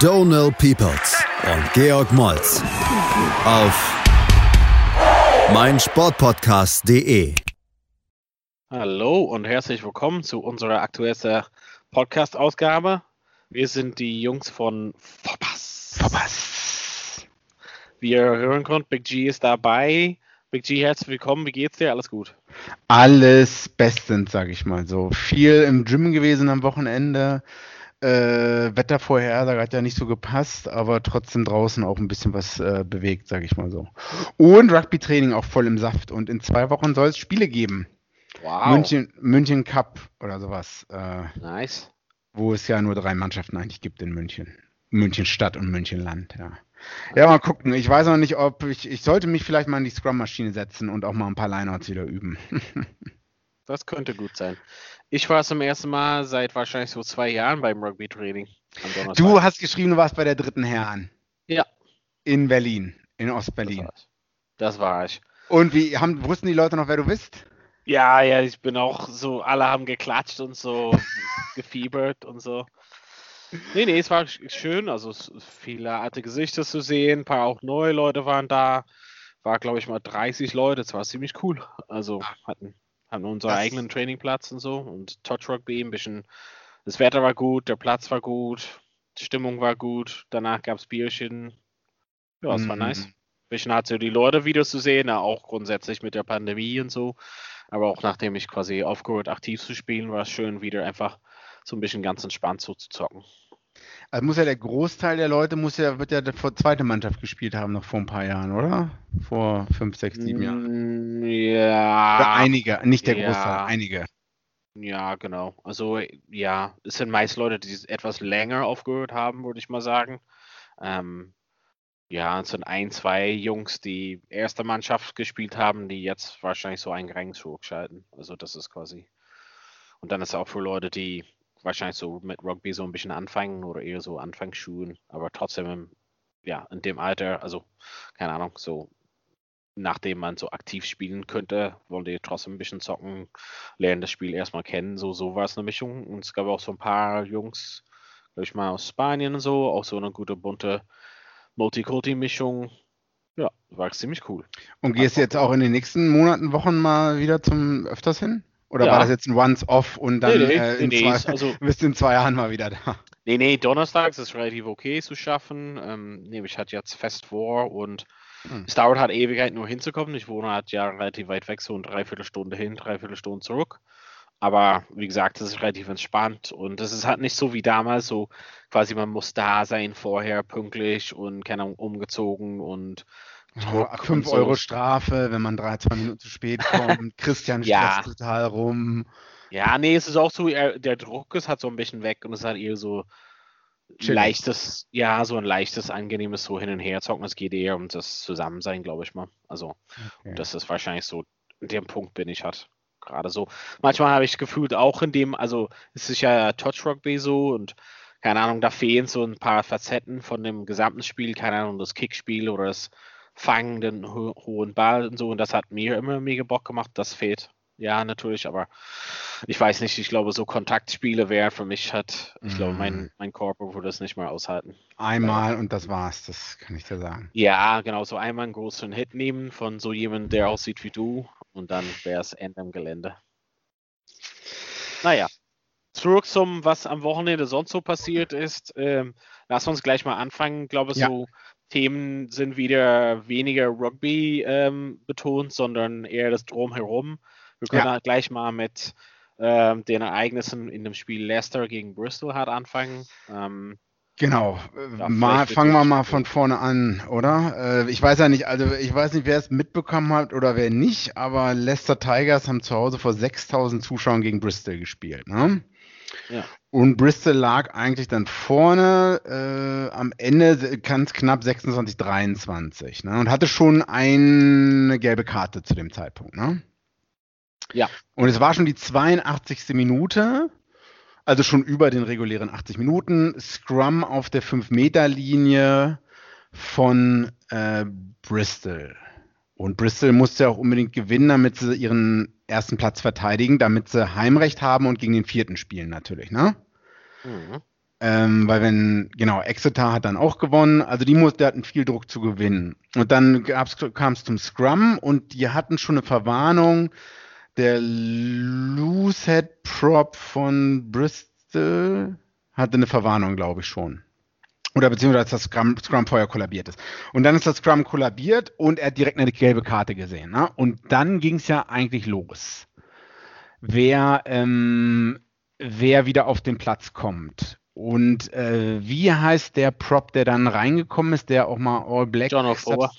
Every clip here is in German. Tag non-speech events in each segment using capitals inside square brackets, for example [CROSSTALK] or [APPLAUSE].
Donal Peoples und Georg Moltz auf meinsportpodcast.de. Hallo und herzlich willkommen zu unserer aktuellen Podcast-Ausgabe. Wir sind die Jungs von Vorpass. Vorpass. Wie ihr hören könnt, Big G ist dabei. Big G, herzlich willkommen. Wie geht's dir? Alles gut? Alles bestens, sag ich mal so. Viel im Gym gewesen am Wochenende. Äh, Wettervorhersage hat ja nicht so gepasst, aber trotzdem draußen auch ein bisschen was äh, bewegt, sag ich mal so. Und Rugby-Training auch voll im Saft. Und in zwei Wochen soll es Spiele geben. Wow. München, München Cup oder sowas. Äh, Nice. wo es ja nur drei Mannschaften eigentlich gibt in München. München Stadt und München Land, ja. Ja, mal gucken. Ich weiß noch nicht, ob ich, ich sollte mich vielleicht mal in die Scrum-Maschine setzen und auch mal ein paar Lineouts wieder üben. [LAUGHS] Das könnte gut sein. Ich war zum ersten Mal seit wahrscheinlich so zwei Jahren beim Rugby-Training. du hast geschrieben, du warst bei der dritten Herren Ja, in Berlin, in das Ostberlin. ich. Das war ich. Und wie haben, wussten die Leute noch, wer du bist? Ja, ja, ich bin auch so, alle haben geklatscht und so [LAUGHS] gefiebert und so. Nee, nee, es war sch- schön, also viele alte Gesichter zu sehen, ein paar auch neue Leute waren da. War, glaube ich, mal 30 Leute, es war ziemlich cool. Also hatten, hatten unseren Das- eigenen Trainingplatz und so und Touch Rugby, ein bisschen, das Wetter war gut, der Platz war gut, die Stimmung war gut, danach gab es Bierchen. Ja, es war Mhm. nice. bisschen hart, so die Leute wieder zu sehen, auch grundsätzlich mit der Pandemie und so. Aber auch nachdem ich quasi aufgehört, aktiv zu spielen, war es schön, wieder einfach so ein bisschen ganz entspannt so zu zocken. Also muss ja der Großteil der Leute muss ja, wird ja vor zweite Mannschaft gespielt haben, noch vor ein paar Jahren, oder? Vor fünf, sechs, sieben Jahren. Mm, Oder Ja, einige, nicht der ja. Großteil, einige. ja, genau. Also ja, es sind meist Leute, die etwas länger aufgehört haben, würde ich mal sagen. Ähm, ja, es sind ein, zwei Jungs, die erste Mannschaft gespielt haben, die jetzt wahrscheinlich so einen Rang zurückschalten. Also das ist quasi. Und dann ist auch für Leute, die wahrscheinlich so mit Rugby so ein bisschen anfangen oder eher so Anfangsschulen, aber trotzdem ja, in dem Alter, also keine Ahnung, so nachdem man so aktiv spielen könnte, wollen die trotzdem ein bisschen zocken, lernen das Spiel erstmal kennen. So, so war es eine Mischung. Und es gab auch so ein paar Jungs, glaube ich mal aus Spanien und so, auch so eine gute bunte Multikulti-Mischung. Ja, war ziemlich cool. Und gehst du jetzt auch in den nächsten Monaten, Wochen mal wieder zum öfters hin? Oder Ja. war das jetzt ein Once-Off und dann Nee, nee, äh, in nee, zwei, also- [LAUGHS] bist du in zwei Jahren mal wieder da? Nee, nee, donnerstags ist relativ okay zu schaffen. Ähm, nee, ich hatte jetzt fest vor und Hm. es dauert halt Ewigkeit nur hinzukommen. Ich wohne halt ja relativ weit weg, so eine Dreiviertelstunde hin, Dreiviertelstunde zurück. Aber wie gesagt, es ist relativ entspannt und es ist halt nicht so wie damals, so quasi man muss da sein vorher pünktlich und keine Ahnung, umgezogen und Druck und 5 so. Euro Strafe, wenn man drei, zwei Minuten zu spät kommt. [LAUGHS] Christian Ja. stresst total rum. Ja, nee, es ist auch so, der Druck ist halt so ein bisschen weg und es ist halt eher so Chillig. leichtes, ja, so ein leichtes, angenehmes so hin und her zocken. Es geht eher um das Zusammensein, glaube ich mal. Also, Okay. das ist wahrscheinlich so, dem Punkt bin ich halt gerade so. Manchmal habe ich gefühlt auch in dem, also es ist ja Touch Rugby so und keine Ahnung, da fehlen so ein paar Facetten von dem gesamten Spiel, keine Ahnung, das Kickspiel oder das Fangen, den ho hohen Ball und so und das hat mir immer mega Bock gemacht, das fehlt. Ja, natürlich, aber ich weiß nicht, ich glaube, so Kontaktspiele wäre für mich halt, ich glaube, mein, Mhm. mein Körper würde es nicht mehr aushalten. Einmal und das war's, das kann ich dir sagen. Ja, genau, so einmal einen großen Hit nehmen von so jemandem, der aussieht wie du und dann wäre es Ende im Gelände. Naja, zurück zum, was am Wochenende sonst so passiert ist. Ähm, lass uns gleich mal anfangen. Ich glaube, Ja. so Themen sind wieder weniger Rugby ähm, betont, sondern eher das Drumherum. Wir können Ja. halt gleich mal mit ähm, den Ereignissen in dem Spiel Leicester gegen Bristol halt anfangen. Ähm, Genau. Mal, fangen wir mal von vorne an, oder? Äh, ich weiß ja nicht, also ich weiß nicht, wer es mitbekommen hat oder wer nicht, aber Leicester Tigers haben zu Hause vor 6000 Zuschauern gegen Bristol gespielt. Ne? Ja. Und Bristol lag eigentlich dann vorne äh, am Ende ganz knapp 26, 23 ne? und hatte schon eine gelbe Karte zu dem Zeitpunkt. Ne? Ja. Und es war schon die 82. Minute, also schon über den regulären 80 Minuten. Scrum auf der 5-Meter-Linie von äh, Bristol. Und Bristol musste ja auch unbedingt gewinnen, damit sie ihren ersten Platz verteidigen, damit sie Heimrecht haben und gegen den vierten spielen natürlich, ne? Mhm. Ähm, weil wenn, genau, Exeter hat dann auch gewonnen, also die, muss, die hatten viel Druck zu gewinnen. Und dann kam es zum Scrum und die hatten schon eine Verwarnung. Der Loosehead Prop von Bristol hatte eine Verwarnung, glaube ich schon. Oder beziehungsweise das Scrum, Scrum vorher kollabiert ist. Und dann ist das Scrum kollabiert und er hat direkt eine gelbe Karte gesehen. Ne? Und dann ging es ja eigentlich los. Wer, ähm, wer wieder auf den Platz kommt. Und äh, wie heißt der Prop, der dann reingekommen ist, der auch mal All Black John O'Four.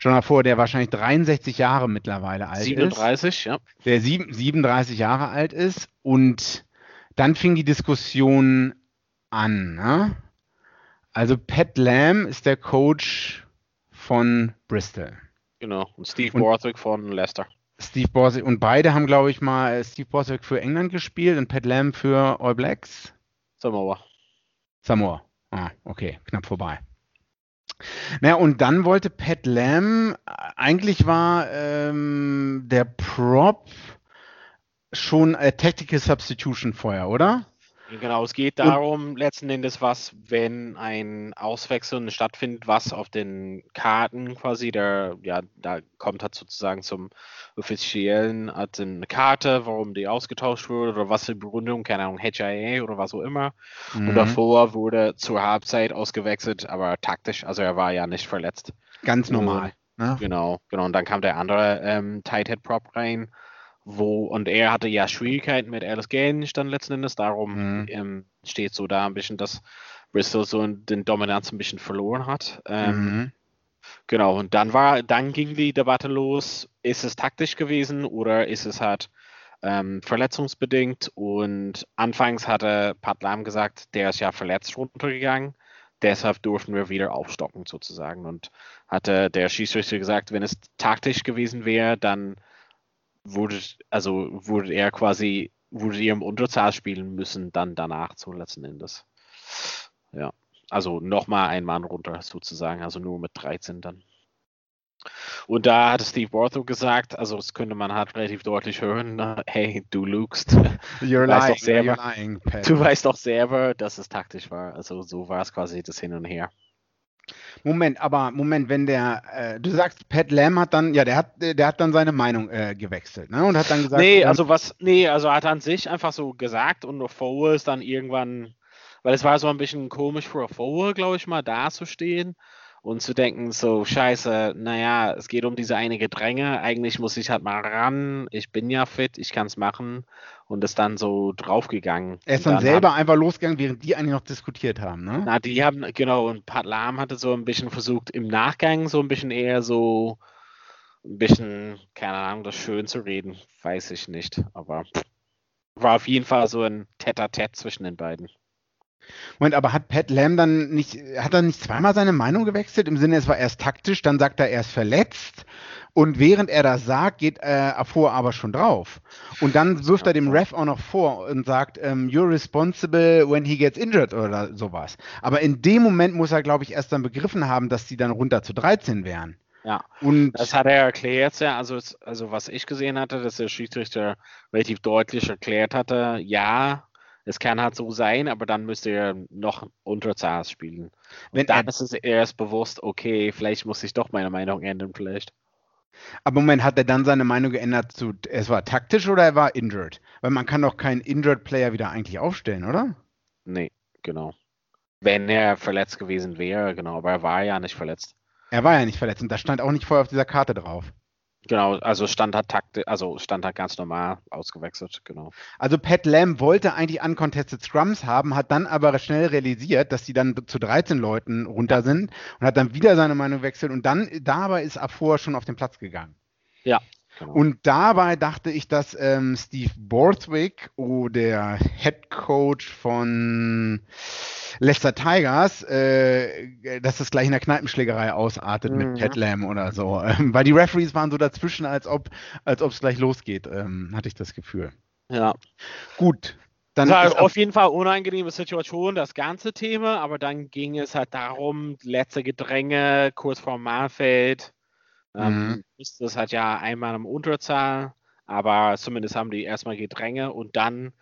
John O'Four, der wahrscheinlich 63 Jahre mittlerweile alt 37, ist. 37, ja. Der sieb, 37 Jahre alt ist. Und dann fing die Diskussion an. Ne? Also Pat Lamb ist der Coach von Bristol. Genau. Und Steve Borthwick von Leicester. Steve Borthwick und beide haben, glaube ich, mal Steve Borthwick für England gespielt und Pat Lamb für All Blacks. Samoa. Samoa. Ah, okay, knapp vorbei. Naja, und dann wollte Pat Lamb, eigentlich war ähm, der Prop schon a Tactical Substitution vorher, oder? Genau, es geht darum, letzten Endes, was, wenn ein Auswechseln stattfindet, was auf den Karten quasi, der, ja, da kommt halt sozusagen zum offiziellen, hat eine Karte, warum die ausgetauscht wurde oder was für Begründung, keine Ahnung, HIA oder was auch immer. Mhm. Und davor wurde zur Halbzeit ausgewechselt, aber taktisch, also er war ja nicht verletzt. Ganz normal. Und, ne? Genau, genau. Und dann kam der andere ähm, Tighthead Prop rein wo, und er hatte ja Schwierigkeiten mit Alice Gaines dann letzten Endes, darum mhm. ähm, steht so da ein bisschen, dass Bristol so den Dominanz ein bisschen verloren hat. Ähm, mhm. Genau, und dann war, dann ging die Debatte los, ist es taktisch gewesen oder ist es halt ähm, verletzungsbedingt? Und anfangs hatte Pat Lam gesagt, der ist ja verletzt runtergegangen, deshalb durften wir wieder aufstocken sozusagen. Und hatte der Schiedsrichter gesagt, wenn es taktisch gewesen wäre, dann wurde, also wurde er quasi, wurde ihr im Unterzahl spielen müssen, dann danach zum letzten Endes. Ja, also nochmal ein Mann runter sozusagen, also nur mit 13 dann. Und da hat Steve Barthow gesagt, also das könnte man halt relativ deutlich hören, hey, du lügst. You're weißt lying, selber, you're lying, du weißt doch selber, dass es taktisch war. Also so war es quasi das Hin und Her. Moment, aber Moment, wenn der, äh, du sagst, Pat Lamb hat dann, ja, der hat, der hat dann seine Meinung äh, gewechselt, ne? Und hat dann gesagt. Nee, also was, nee, also hat an sich einfach so gesagt und Forward ist dann irgendwann, weil es war so ein bisschen komisch für Forward, glaube ich mal, da zu stehen und zu denken, so, scheiße, naja, es geht um diese eine Gedränge, eigentlich muss ich halt mal ran, ich bin ja fit, ich kann es machen und ist dann so draufgegangen. Er ist dann, dann selber haben, einfach losgegangen, während die eigentlich noch diskutiert haben, ne? Na, die haben, genau, und Pat Lam hatte so ein bisschen versucht, im Nachgang so ein bisschen eher so ein bisschen, keine Ahnung, das schön zu reden, weiß ich nicht, aber war auf jeden Fall so ein Tete-a-Tete zwischen den beiden. Moment, aber hat Pat Lam dann nicht, hat er nicht zweimal seine Meinung gewechselt? Im Sinne, es war erst taktisch, dann sagt er, er ist verletzt. Und während er das sagt, geht äh, Afur aber schon drauf. Und dann wirft er dem Ref auch noch vor und sagt, ähm, you're responsible when he gets injured oder sowas. Aber in dem Moment muss er, glaube ich, erst dann begriffen haben, dass die dann runter zu 13 wären. Ja, und das hat er erklärt, ja. Also, also was ich gesehen hatte, dass der Schiedsrichter relativ deutlich erklärt hatte, ja, es kann halt so sein, aber dann müsste er noch Unterzahl spielen. Und Wenn dann ist es erst bewusst, okay, vielleicht muss ich doch meine Meinung ändern, vielleicht. Aber Moment, hat er dann seine Meinung geändert zu, es war taktisch oder er war injured? Weil man kann doch keinen injured Player wieder eigentlich aufstellen, oder? Nee, genau. Wenn er verletzt gewesen wäre, genau, aber er war ja nicht verletzt. Er war ja nicht verletzt und das stand auch nicht vorher auf dieser Karte drauf. Genau, also stand hat Takte, also stand hat ganz normal ausgewechselt, genau. Also Pat Lamb wollte eigentlich uncontested Scrums haben, hat dann aber schnell realisiert, dass die dann zu 13 Leuten runter sind und hat dann wieder seine Meinung gewechselt und dann dabei ist Afur schon auf den Platz gegangen. Ja. Genau. Und dabei dachte ich, dass ähm, Steve Borthwick, oh, der Head Coach von Leicester Tigers, äh, dass das gleich in der Kneipenschlägerei ausartet mhm. mit Pat Lam oder so. Ähm, weil die Referees waren so dazwischen, als ob als es gleich losgeht, ähm, hatte ich das Gefühl. Ja. Gut. Dann das war auf jeden Fall unangenehme Situation, das ganze Thema, aber dann ging es halt darum, letzte Gedränge kurz vor Mahlfeld. Ähm, mhm. Das hat ja einmal im Unterzahl, aber zumindest haben die erstmal Gedränge und dann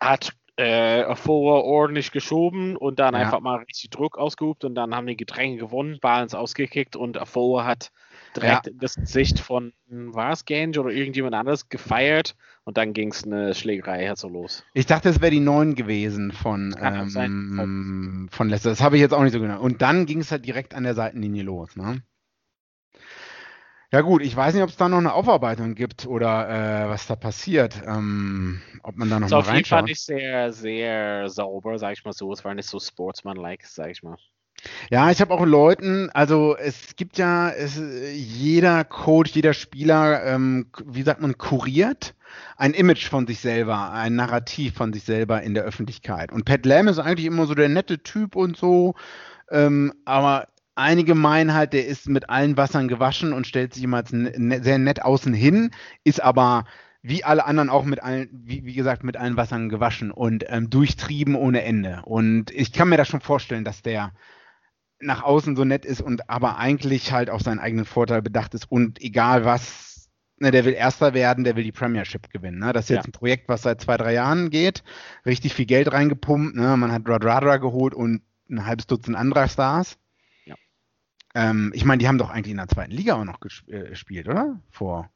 hat äh, Four ordentlich geschoben und dann ja. einfach mal richtig Druck ausgeübt und dann haben die Gedränge gewonnen, Balance ausgekickt und Four hat direkt ja. das Gesicht von, war es Gange oder irgendjemand anderes gefeiert und dann ging es eine Schlägerei halt so los. Ich dachte, es wäre die neun gewesen von, ähm, von Leicester. Das habe ich jetzt auch nicht so genau. Und dann ging es halt direkt an der Seitenlinie los, ne? Ja gut, ich weiß nicht, ob es da noch eine Aufarbeitung gibt oder äh, was da passiert. Ähm, ob man da noch so, mal reinschaut. Auf jeden Fall nicht sehr, sehr sauber, sag ich mal so. Es war nicht so sportsmanlike, sag ich mal. Ja, ich habe auch Leuten, also es gibt ja, es, jeder Coach, jeder Spieler, ähm, wie sagt man, kuriert ein Image von sich selber, ein Narrativ von sich selber in der Öffentlichkeit. Und Pat Lam ist eigentlich immer so der nette Typ und so, ähm, aber einige meinen halt, der ist mit allen Wassern gewaschen und stellt sich immer ne, sehr nett außen hin, ist aber wie alle anderen auch mit allen, wie, wie gesagt, mit allen Wassern gewaschen und ähm, durchtrieben ohne Ende. Und ich kann mir das schon vorstellen, dass der nach außen so nett ist und aber eigentlich halt auf seinen eigenen Vorteil bedacht ist und egal was, ne, der will Erster werden, der will die Premiership gewinnen. Ne? Das ist jetzt ja. ein Projekt, was seit zwei, drei Jahren geht, richtig viel Geld reingepumpt. Ne? Man hat Radradra geholt und ein halbes Dutzend anderer Stars. Ähm, ich meine, die haben doch eigentlich in der zweiten Liga auch noch äh, gespielt, oder? Vor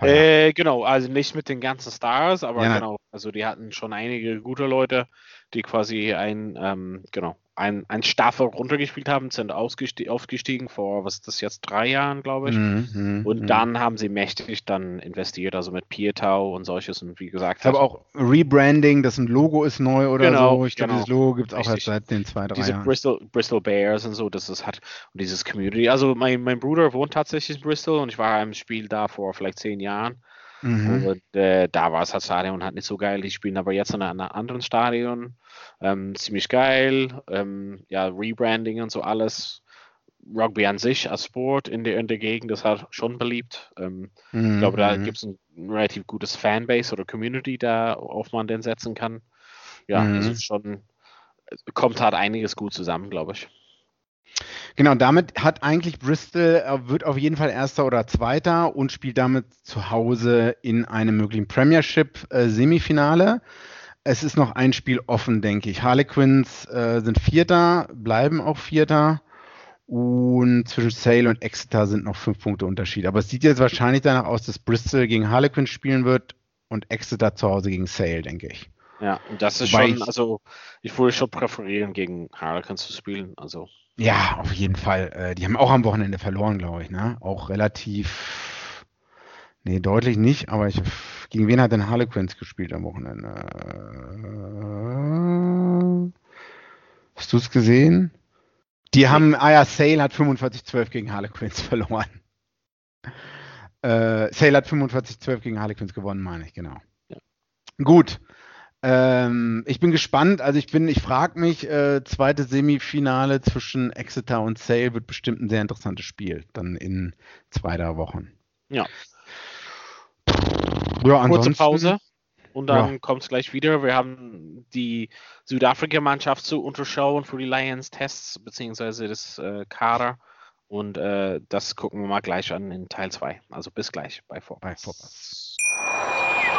äh, genau, also nicht mit den ganzen Stars, aber ja, genau, also die hatten schon einige gute Leute, die quasi ein, ähm, genau, ein, ein Staffel runtergespielt haben, sind aufgestiegen vor, was ist das jetzt, drei Jahren, glaube ich. Mhm, mhm, und mhm. dann haben sie mächtig dann investiert, also mit Pietau und solches und wie gesagt. Aber auch Rebranding, das ein Logo ist neu oder genau, so. Ich glaube, genau. das Logo gibt es auch erst seit den zwei, drei Diese Jahren. Bristol, Bristol Bears und so, das ist hat und dieses Community. Also mein, mein Bruder wohnt tatsächlich in Bristol und ich war im Spiel da vor vielleicht zehn Jahren. Mhm. Und äh, da war es das Stadion halt nicht so geil. Die spielen aber jetzt in einem anderen Stadion. Ähm, ziemlich geil. Ähm, ja, Rebranding und so alles. Rugby an sich als Sport in der, in der Gegend ist halt schon beliebt. Ähm, mhm. Ich glaube, da mhm. gibt es ein relativ gutes Fanbase oder Community, da auf man den setzen kann. Ja, mhm. also schon kommt halt einiges gut zusammen, glaube ich. Genau, damit hat eigentlich Bristol, äh, wird auf jeden Fall Erster oder Zweiter und spielt damit zu Hause in einem möglichen Premiership-Semifinale. Äh, es ist noch ein Spiel offen, denke ich. Harlequins äh, sind Vierter, bleiben auch Vierter. Und zwischen Sale und Exeter sind noch fünf Punkte Unterschied. Aber es sieht jetzt wahrscheinlich danach aus, dass Bristol gegen Harlequins spielen wird und Exeter zu Hause gegen Sale, denke ich. Ja, das ist Wobei schon, also ich würde schon präferieren, gegen Harlequins zu spielen. Also. Ja, auf jeden Fall. Äh, die haben auch am Wochenende verloren, glaube ich. Ne? Auch relativ. Nee, deutlich nicht, aber ich, gegen wen hat denn Harlequins gespielt am Wochenende? Hast du es gesehen? Die haben, ah ja, Sale hat 45-12 gegen Harlequins [LAUGHS] verloren. Äh, Sale hat 45-12 gegen Harlequins gewonnen, meine ich, genau. Ja. Gut. Ähm, ich bin gespannt. Also ich bin, ich frage mich, äh, zweite Semifinale zwischen Exeter und Sale wird bestimmt ein sehr interessantes Spiel. Dann in zwei, drei Wochen. Ja. Ja, Kurze Pause und dann ja. kommt es gleich wieder. Wir haben die Südafrika-Mannschaft zu unterschauen für die Lions-Tests beziehungsweise das äh, Kader. Und äh, das gucken wir mal gleich an in Teil 2. Also bis gleich bei Vorpass.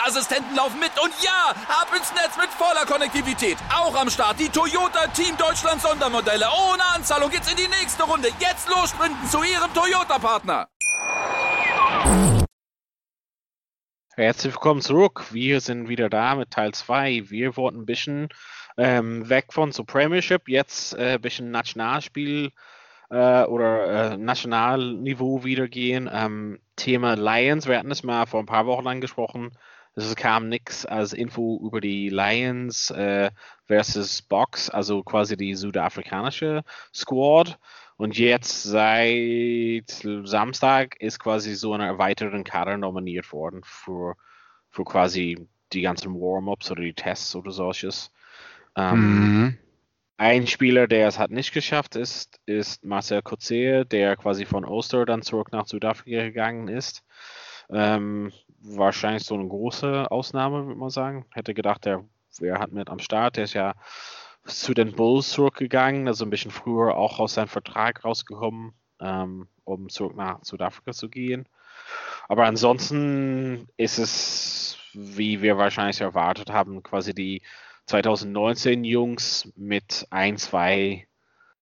Assistenten laufen mit und ja, ab ins Netz mit voller Konnektivität. Auch am Start die Toyota Team Deutschland Sondermodelle. Ohne Anzahlung geht's in die nächste Runde. Jetzt los sprinten zu Ihrem Toyota-Partner. Herzlich willkommen zurück. Wir sind wieder da mit Teil 2. Wir wollten ein bisschen ähm, weg von so Premiership, jetzt äh, ein bisschen Nationalspiel äh, oder äh, Nationalniveau wieder gehen. Ähm, Thema Lions, wir hatten es mal vor ein paar Wochen angesprochen. Es kam nichts als Info über die Lions äh, versus Box, also quasi die südafrikanische Squad. Und jetzt seit Samstag ist quasi so eine erweiterte Kader nominiert worden für, für quasi die ganzen Warm-ups oder die Tests oder solches. Ähm, Mhm. ein Spieler, der es hat nicht geschafft ist, ist Marcel Kotze, der quasi von Ulster dann zurück nach Südafrika gegangen ist. Ähm, wahrscheinlich so eine große Ausnahme, würde man sagen. Hätte gedacht, der wäre halt mit am Start. Der ist ja zu den Bulls zurückgegangen, also ein bisschen früher auch aus seinem Vertrag rausgekommen, ähm, um zurück nach Südafrika zu gehen. Aber ansonsten ist es, wie wir wahrscheinlich erwartet haben, quasi die 2019 Jungs mit ein, zwei,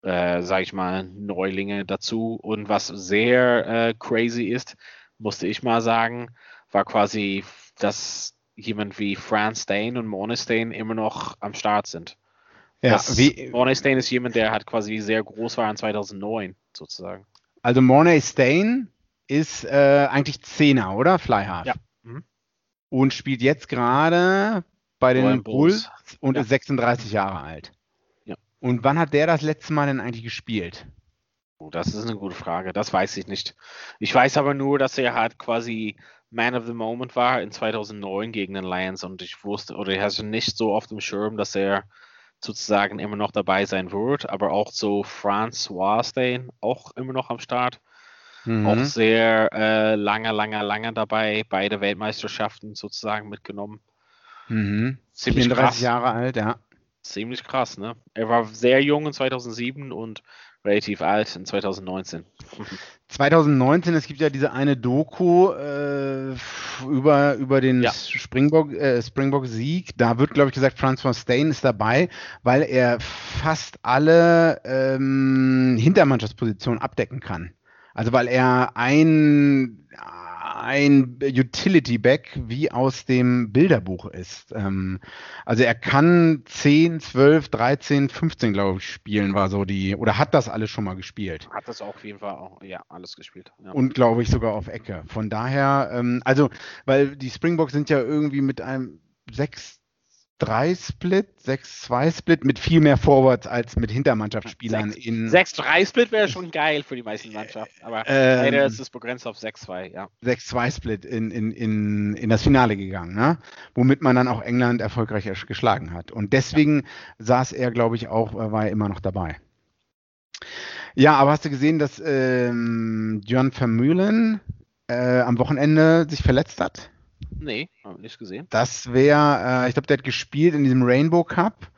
äh, sag ich mal, Neulinge dazu. Und was sehr äh, crazy ist, musste ich mal sagen, war quasi, dass jemand wie Franz Dane und Monestain immer noch am Start sind. Ja, das, wie, Monestain ist jemand, der halt quasi sehr groß war in 2009, sozusagen. also Mornay Stain ist äh, eigentlich Zehner, oder? Fly Half. Ja. Mhm. Und spielt jetzt gerade bei den Bulls, Bulls. und Ja. ist 36 Jahre alt. Ja. Und wann hat der das letzte Mal denn eigentlich gespielt? Oh, das ist eine gute Frage. Das weiß ich nicht. Ich weiß aber nur, dass er halt quasi Man of the Moment war in 2009 gegen den Lions und ich wusste oder ich hatte nicht so auf dem Schirm, dass er sozusagen immer noch dabei sein wird, aber auch so François Stain auch immer noch am Start. Mhm. Auch sehr äh, lange, lange, lange dabei, beide Weltmeisterschaften sozusagen mitgenommen. Mhm. Ziemlich 34 krass. Jahre alt, ja. Ziemlich krass, ne? Er war sehr jung in 2007 und relativ alt in 2019. 2019, es gibt ja diese eine Doku äh, über, über den Ja. Springbok, äh, Springbok-Sieg. Da wird, glaube ich, gesagt, Francois Stain ist dabei, weil er fast alle ähm, Hintermannschaftspositionen abdecken kann. Also weil er ein, ein Utility-Back wie aus dem Bilderbuch ist. Ähm, also er kann 10, 12, 13, 15, glaube ich, spielen, war so die, oder hat das alles schon mal gespielt. Hat das auf jeden Fall auch, ja, alles gespielt. Ja. Und glaube ich sogar auf Ecke. Von daher, ähm, also, weil die Springboks sind ja irgendwie mit einem 6-3-Split, 6-2-Split mit viel mehr Forwards als mit Hintermannschaftsspielern Sechs- in 6-3-Split wäre schon geil für die meisten Mannschaften, aber Ähm, leider ist es begrenzt auf 6-2, ja. 6-2-Split in, in, in, in das Finale gegangen, ne? womit man dann auch England erfolgreich geschlagen hat. Und deswegen saß er, glaube ich, auch, äh, war er immer noch dabei. Ja, aber hast du gesehen, dass ähm, John Vermeulen äh, am Wochenende sich verletzt hat? Nee, hab ich nicht gesehen. Das wäre, äh, ich glaube, der hat gespielt in diesem Rainbow Cup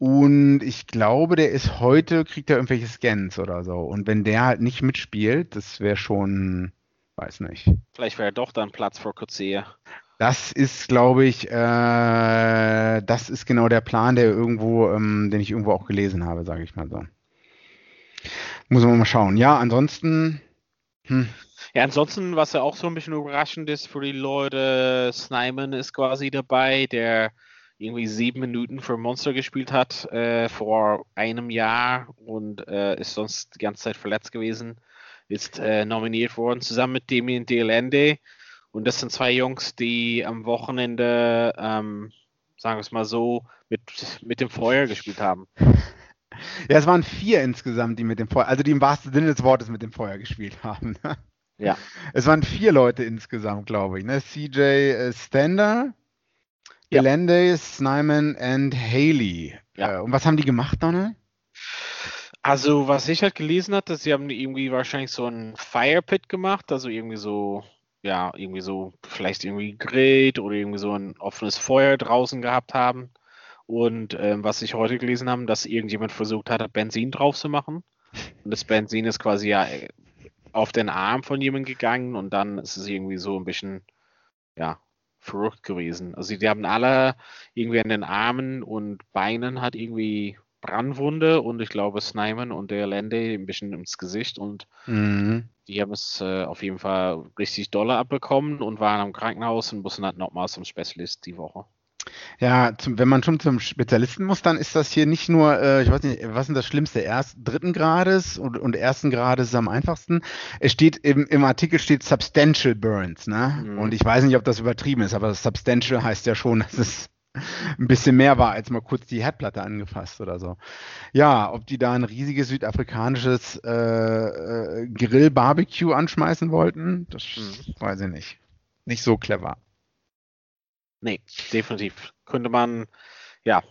und ich glaube, der ist heute, kriegt er irgendwelche Scans oder so. Und wenn der halt nicht mitspielt, das wäre schon, weiß nicht. Vielleicht wäre doch dann Platz für Kutze. Das ist, glaube ich, äh, das ist genau der Plan, der irgendwo, ähm, den ich irgendwo auch gelesen habe, sage ich mal so. Muss man mal schauen. Ja, ansonsten, hm, Ja, ansonsten, was ja auch so ein bisschen überraschend ist für die Leute, Snyman ist quasi dabei, der irgendwie sieben Minuten für Monster gespielt hat äh, vor einem Jahr und äh, ist sonst die ganze Zeit verletzt gewesen, ist äh, nominiert worden, zusammen mit Damien Delende. Und das sind zwei Jungs, die am Wochenende, ähm, sagen wir es mal so, mit, mit dem Feuer gespielt haben. Ja, es waren vier insgesamt, die mit dem Feuer, also die im wahrsten Sinne des Wortes mit dem Feuer gespielt [LAUGHS] haben. Ja. Es waren vier Leute insgesamt, glaube ich. Ne? CJ äh, Stander, Ja. Delende, Snyman und Haley. Ja. Äh, und was haben die gemacht, Donald? Also, was ich halt gelesen hatte, sie haben irgendwie wahrscheinlich so ein Fire Pit gemacht, also irgendwie so, ja, irgendwie so, vielleicht irgendwie grillt oder irgendwie so ein offenes Feuer draußen gehabt haben. Und ähm, was ich heute gelesen habe, dass irgendjemand versucht hat, Benzin drauf zu machen. Und das Benzin ist quasi ja äh, auf den Arm von jemandem gegangen und dann ist es irgendwie so ein bisschen, ja, verrückt gewesen. Also die haben alle irgendwie an den Armen und Beinen hat irgendwie Brandwunde und ich glaube Snyman und der Lende ein bisschen ins Gesicht und Mhm. die haben es äh, auf jeden Fall richtig dolle abbekommen und waren im Krankenhaus und mussten halt nochmal zum Spezialist die Woche. Ja, zum, wenn man schon zum Spezialisten muss, dann ist das hier nicht nur, äh, ich weiß nicht, was ist das Schlimmste? Erst dritten Grades und, und ersten Grades ist am einfachsten. Es steht im, im Artikel steht Substantial Burns, ne? Mhm. Und ich weiß nicht, ob das übertrieben ist, aber Substantial heißt ja schon, [LAUGHS] dass es ein bisschen mehr war, als mal kurz die Herdplatte angefasst oder so. Ja, ob die da ein riesiges südafrikanisches äh, äh, Grill-Barbecue anschmeißen wollten, das mhm. weiß ich nicht. Nicht so clever. Nee, definitiv. Könnte man, ja,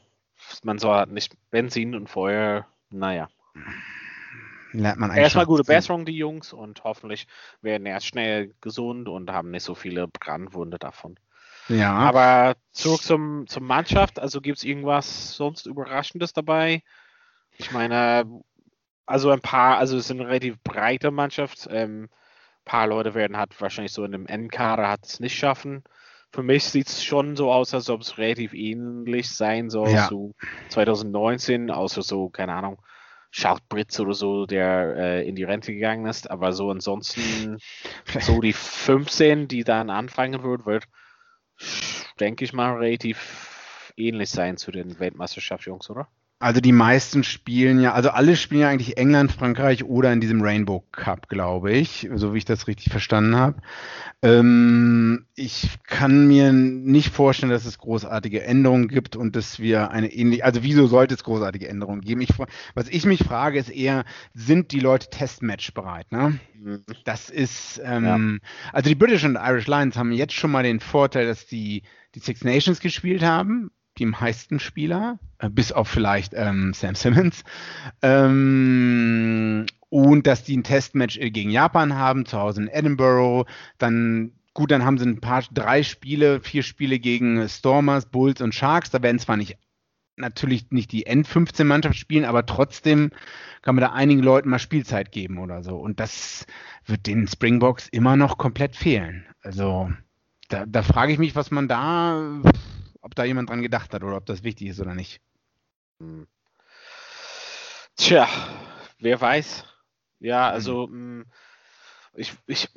man soll halt nicht Benzin und Feuer, naja. Lernt man Erstmal gute Besserung, die Jungs, und hoffentlich werden erst schnell gesund und haben nicht so viele Brandwunde davon. Ja. Aber zurück zum, zur Mannschaft. Also gibt es irgendwas sonst Überraschendes dabei? Ich meine, also ein paar, also es ist eine relativ breite Mannschaft. Ähm, ein paar Leute werden halt wahrscheinlich so in dem Endkader hat es nicht schaffen für mich sieht es schon so aus, als ob es relativ ähnlich sein soll ja. zu 2019, außer so, keine Ahnung, Schaut Britz oder so, der äh, in die Rente gegangen ist. Aber so ansonsten, [LAUGHS] so die 15, die dann anfangen wird, wird, denke ich mal, relativ ähnlich sein zu den Weltmeisterschaftsjungs, oder? Also die meisten spielen ja, also alle spielen ja eigentlich England, Frankreich oder in diesem Rainbow Cup, glaube ich, so wie ich das richtig verstanden habe. Ähm, ich kann mir nicht vorstellen, dass es großartige Änderungen gibt und dass wir eine ähnliche, also wieso sollte es großartige Änderungen geben? Ich, was ich mich frage, ist eher, sind die Leute Testmatch bereit? Ne? Mhm. Das ist, ähm, ja. also die British und Irish Lions haben jetzt schon mal den Vorteil, dass die die Six Nations gespielt haben die meisten Spieler, äh, bis auf vielleicht ähm, Sam Simmons. Ähm, und dass die ein Testmatch äh, gegen Japan haben, zu Hause in Edinburgh. Dann, gut, dann haben sie ein paar, drei Spiele, vier Spiele gegen Stormers, Bulls und Sharks. Da werden zwar nicht natürlich nicht die End-15-Mannschaft spielen, aber trotzdem kann man da einigen Leuten mal Spielzeit geben oder so. Und das wird den Springboks immer noch komplett fehlen. Also da, da frage ich mich, was man da ob da jemand dran gedacht hat oder ob das wichtig ist oder nicht. Hm. Tja, wer weiß. Ja, also mhm. ich, ich,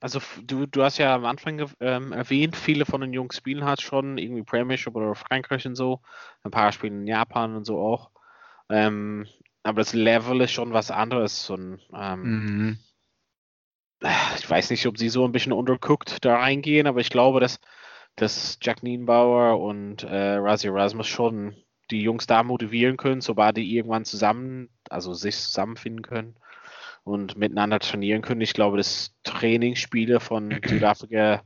also du, du hast ja am Anfang ähm, erwähnt, viele von den Jungs spielen halt schon irgendwie Premiership oder Frankreich und so. Ein paar spielen in Japan und so auch. Ähm, aber das Level ist schon was anderes. Und, ähm, mhm. Ich weiß nicht, ob sie so ein bisschen unterguckt da reingehen, aber ich glaube, dass dass Jack Nienbauer und äh, Razi Erasmus schon die Jungs da motivieren können, sobald die irgendwann zusammen, also sich zusammenfinden können und miteinander trainieren können. Ich glaube, das Trainingsspiele von [CLEARS THROAT] Südafrika,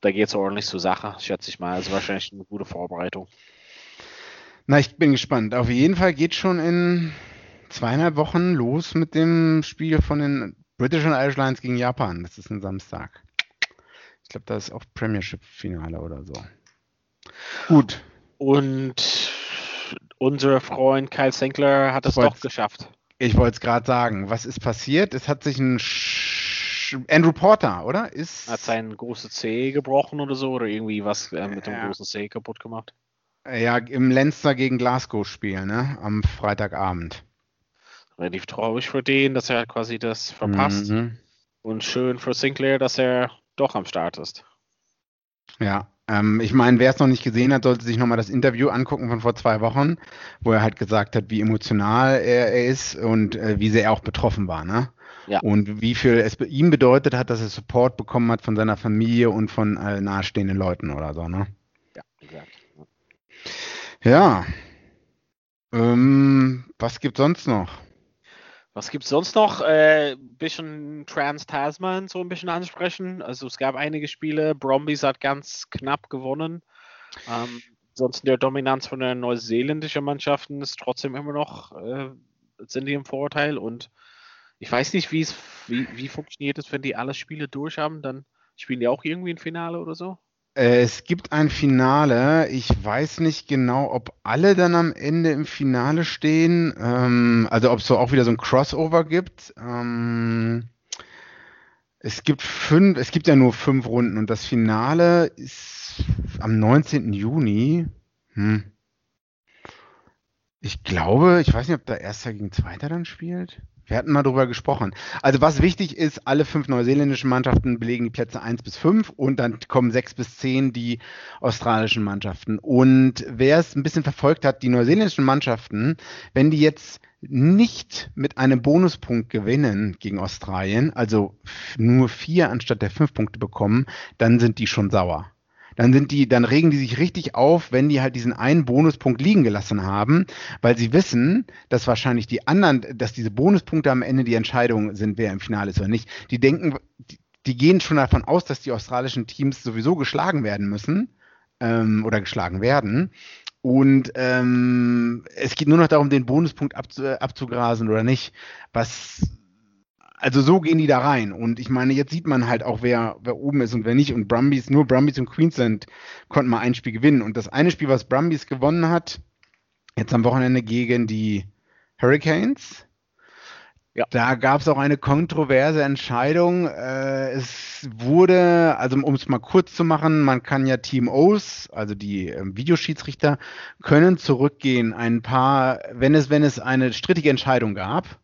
da geht es ordentlich zur Sache, schätze ich mal. Also wahrscheinlich eine gute Vorbereitung. Na, ich bin gespannt. Auf jeden Fall geht schon in zweieinhalb Wochen los mit dem Spiel von den British and Irish Lions gegen Japan. Das ist ein Samstag. Ich glaube, da ist auch Premiership-Finale oder so. Gut. Und unser Freund Kyle Sinclair hat es doch geschafft. Ich wollte es gerade sagen. Was ist passiert? Es hat sich ein Sch Andrew Porter, oder? Ist hat sein großes C gebrochen oder so oder irgendwie was äh, mit dem ja. großen C kaputt gemacht. Ja, im Leinster gegen Glasgow Spiel, ne? Am Freitagabend. Relativ traurig für den, dass er quasi das verpasst. Mhm. Und schön für Sinclair, dass er doch am Start ist. Ja, ähm, ich meine, wer es noch nicht gesehen hat, sollte sich nochmal das Interview angucken von vor zwei Wochen, wo er halt gesagt hat, wie emotional er, er ist und äh, wie sehr er auch betroffen war, ne? Ja. Und wie viel es ihm bedeutet hat, dass er Support bekommen hat von seiner Familie und von äh, nahestehenden Leuten oder so, ne? Ja, exakt. Ja. Ähm, was gibt sonst noch? Was gibt es sonst noch? Ein äh, bisschen Trans-Tasman so ein bisschen ansprechen. Also es gab einige Spiele. Brombies hat ganz knapp gewonnen. Ähm, ansonsten der Dominanz von der neuseeländischen Mannschaften ist trotzdem immer noch, äh, sind die im Vorteil. Und ich weiß nicht, wie, wie funktioniert es, wenn die alle Spiele durch haben. Dann spielen die auch irgendwie ein Finale oder so? Äh, es gibt ein Finale. Ich weiß nicht genau, ob alle dann am Ende im Finale stehen. Ähm, also ob es so auch wieder so ein Crossover gibt. Ähm, es gibt fünf, es gibt ja nur fünf Runden und das Finale ist am 19. Juni. Hm. Ich glaube, ich weiß nicht, ob da Erster gegen Zweiter dann spielt. Wir hatten mal drüber gesprochen. Also was wichtig ist, alle fünf neuseeländischen Mannschaften belegen die Plätze 1 bis 5 und dann kommen 6 bis 10 die australischen Mannschaften. Und wer es ein bisschen verfolgt hat, die neuseeländischen Mannschaften, wenn die jetzt nicht mit einem Bonuspunkt gewinnen gegen Australien, also nur vier anstatt der fünf Punkte bekommen, dann sind die schon sauer dann sind die, dann regen die sich richtig auf, wenn die halt diesen einen Bonuspunkt liegen gelassen haben, weil sie wissen, dass wahrscheinlich die anderen, dass diese Bonuspunkte am Ende die Entscheidung sind, wer im Finale ist oder nicht. Die denken, die, die gehen schon davon aus, dass die australischen Teams sowieso geschlagen werden müssen ähm, oder geschlagen werden. Und ähm, es geht nur noch darum, den Bonuspunkt abzu abzugrasen oder nicht, was also so gehen die da rein. Und ich meine, jetzt sieht man halt auch, wer, wer oben ist und wer nicht. Und Brumbies, nur Brumbies und Queensland konnten mal ein Spiel gewinnen. Und das eine Spiel, was Brumbies gewonnen hat, jetzt am Wochenende gegen die Hurricanes, ja. Da gab es auch eine kontroverse Entscheidung. Äh, es wurde, also um es mal kurz zu machen, man kann ja Team O's, also die äh, Videoschiedsrichter, können zurückgehen. Ein paar, wenn es, wenn es eine strittige Entscheidung gab,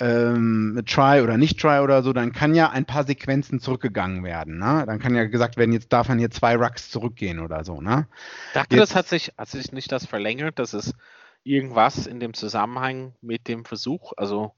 ähm, Try oder nicht Try oder so, dann kann ja ein paar Sequenzen zurückgegangen werden. Ne? Dann kann ja gesagt werden, jetzt darf man hier zwei Rucks zurückgehen oder so. Ne? Dachte, jetzt, das hat sich, hat sich nicht das verlängert, dass es irgendwas in dem Zusammenhang mit dem Versuch, also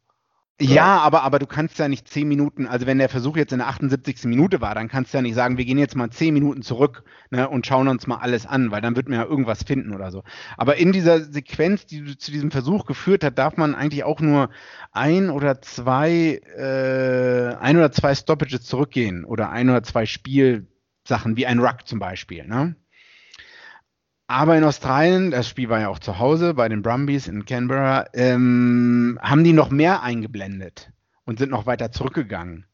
ja, aber, aber du kannst ja nicht zehn Minuten, also wenn der Versuch jetzt in der 78. Minute war, dann kannst du ja nicht sagen, wir gehen jetzt mal zehn Minuten zurück ne, und schauen uns mal alles an, weil dann wird man ja irgendwas finden oder so. Aber in dieser Sequenz, die zu diesem Versuch geführt hat, darf man eigentlich auch nur ein oder zwei, äh, ein oder zwei Stoppages zurückgehen oder ein oder zwei Spielsachen, wie ein Ruck zum Beispiel. Ne? Aber in Australien, das Spiel war ja auch zu Hause bei den Brumbies in Canberra, ähm, haben die noch mehr eingeblendet und sind noch weiter zurückgegangen.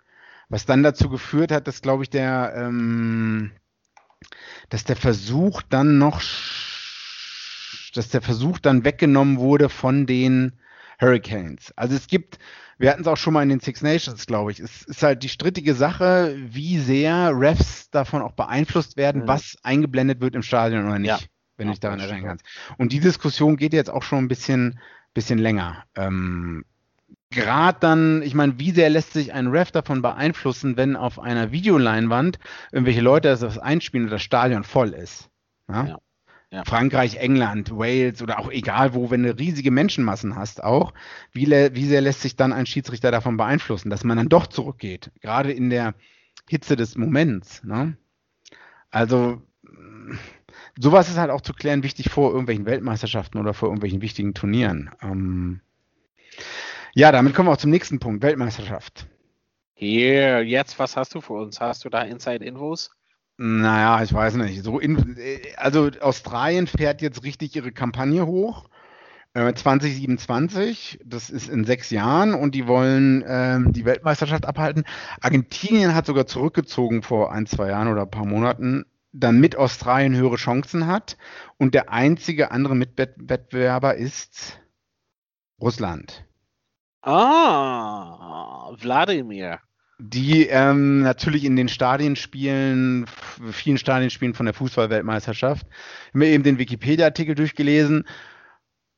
Was dann dazu geführt hat, dass, glaube ich, der, ähm, dass der Versuch dann noch, dass der Versuch dann weggenommen wurde von den Hurricanes. Also es gibt, wir hatten es auch schon mal in den Six Nations, glaube ich. Es ist halt die strittige Sache, wie sehr Refs davon auch beeinflusst werden, mhm. was eingeblendet wird im Stadion oder nicht. Ja wenn du dich daran erinnern kannst. Und die Diskussion geht jetzt auch schon ein bisschen, bisschen länger. Ähm, Gerade dann, ich meine, wie sehr lässt sich ein Ref davon beeinflussen, wenn auf einer Videoleinwand irgendwelche Leute das einspielen und das Stadion voll ist? Ja? Ja. Ja. Frankreich, England, Wales oder auch egal wo, wenn du riesige Menschenmassen hast, auch, wie, wie sehr lässt sich dann ein Schiedsrichter davon beeinflussen, dass man dann doch zurückgeht, gerade in der Hitze des Moments. Ne? Also sowas ist halt auch zu klären wichtig vor irgendwelchen Weltmeisterschaften oder vor irgendwelchen wichtigen Turnieren. Ähm, ja, damit kommen wir auch zum nächsten Punkt, Weltmeisterschaft. Hier, jetzt, was hast du für uns? Hast du da Inside-Infos? Naja, ich weiß nicht. So in, also Australien fährt jetzt richtig ihre Kampagne hoch. 2027, äh, das ist in sechs Jahren und die wollen ähm, die Weltmeisterschaft abhalten. Argentinien hat sogar zurückgezogen vor ein, zwei Jahren oder ein paar Monaten dann mit Australien höhere Chancen hat. Und der einzige andere Mitwettbewerber ist Russland. Ah, Wladimir. Die ähm, natürlich in den Stadien spielen, vielen Stadien spielen von der Fußballweltmeisterschaft. Ich habe mir eben den Wikipedia-Artikel durchgelesen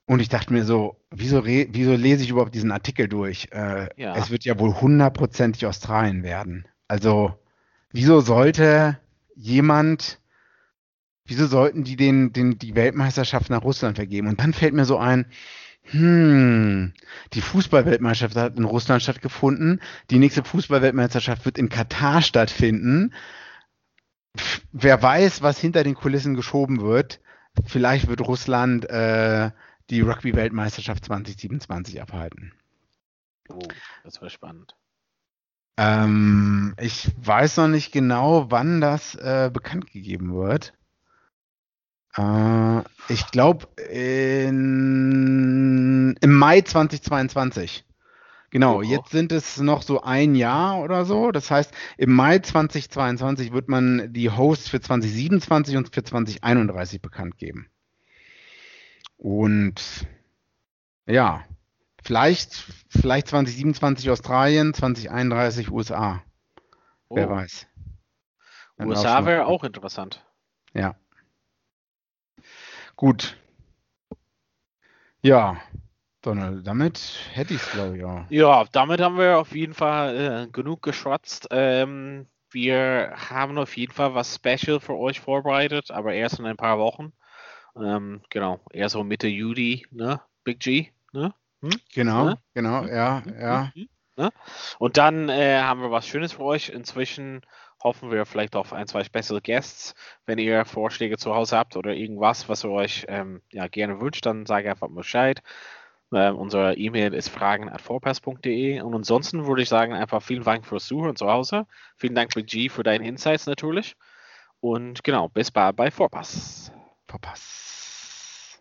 und ich dachte mir so, wieso, wieso lese ich überhaupt diesen Artikel durch? Äh, ja. Es wird ja wohl hundertprozentig Australien werden. Also, wieso sollte jemand, wieso sollten die den, den, die Weltmeisterschaft nach Russland vergeben? Und dann fällt mir so ein, hm, die Fußballweltmeisterschaft hat in Russland stattgefunden, die nächste Fußballweltmeisterschaft wird in Katar stattfinden. Wer weiß, was hinter den Kulissen geschoben wird. Vielleicht wird Russland äh, die Rugby-Weltmeisterschaft 2027 abhalten. Oh, das wäre spannend. Ähm, ich weiß noch nicht genau, wann das äh, bekannt gegeben wird. Äh, ich glaube im Mai 2022. Genau, oh. jetzt sind es noch so ein Jahr oder so. Das heißt, im Mai 2022 wird man die Hosts für 2027 und für 2031 bekannt geben. Und ja, Vielleicht, vielleicht 2027 Australien, 2031 USA. Oh. Wer weiß. Dann USA wäre auch interessant. Ja. Gut. Ja. Donald, damit hätte ich es, glaube ich, auch. Ja, damit haben wir auf jeden Fall äh, genug geschwatzt. Ähm, wir haben auf jeden Fall was Special für euch vorbereitet, aber erst in ein paar Wochen. Ähm, genau, eher so Mitte Juli, ne? Big G, ne? Hm? Genau, ne? genau, ja, ja. Ne? Und dann äh, haben wir was Schönes für euch. Inzwischen hoffen wir vielleicht auf ein, zwei Special Guests. Wenn ihr Vorschläge zu Hause habt oder irgendwas, was ihr euch ähm, ja, gerne wünscht, dann sage einfach Bescheid. Ähm, unsere E-Mail ist fragen.vorpass.de und ansonsten würde ich sagen, einfach vielen Dank fürs Zuhören zu Hause. Vielen Dank, G, für deine Insights natürlich. Und genau, bis bald bei Vorpass. Vorpass.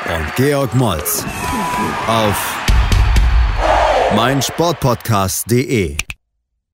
und Georg Moltz auf meinsportpodcast.de.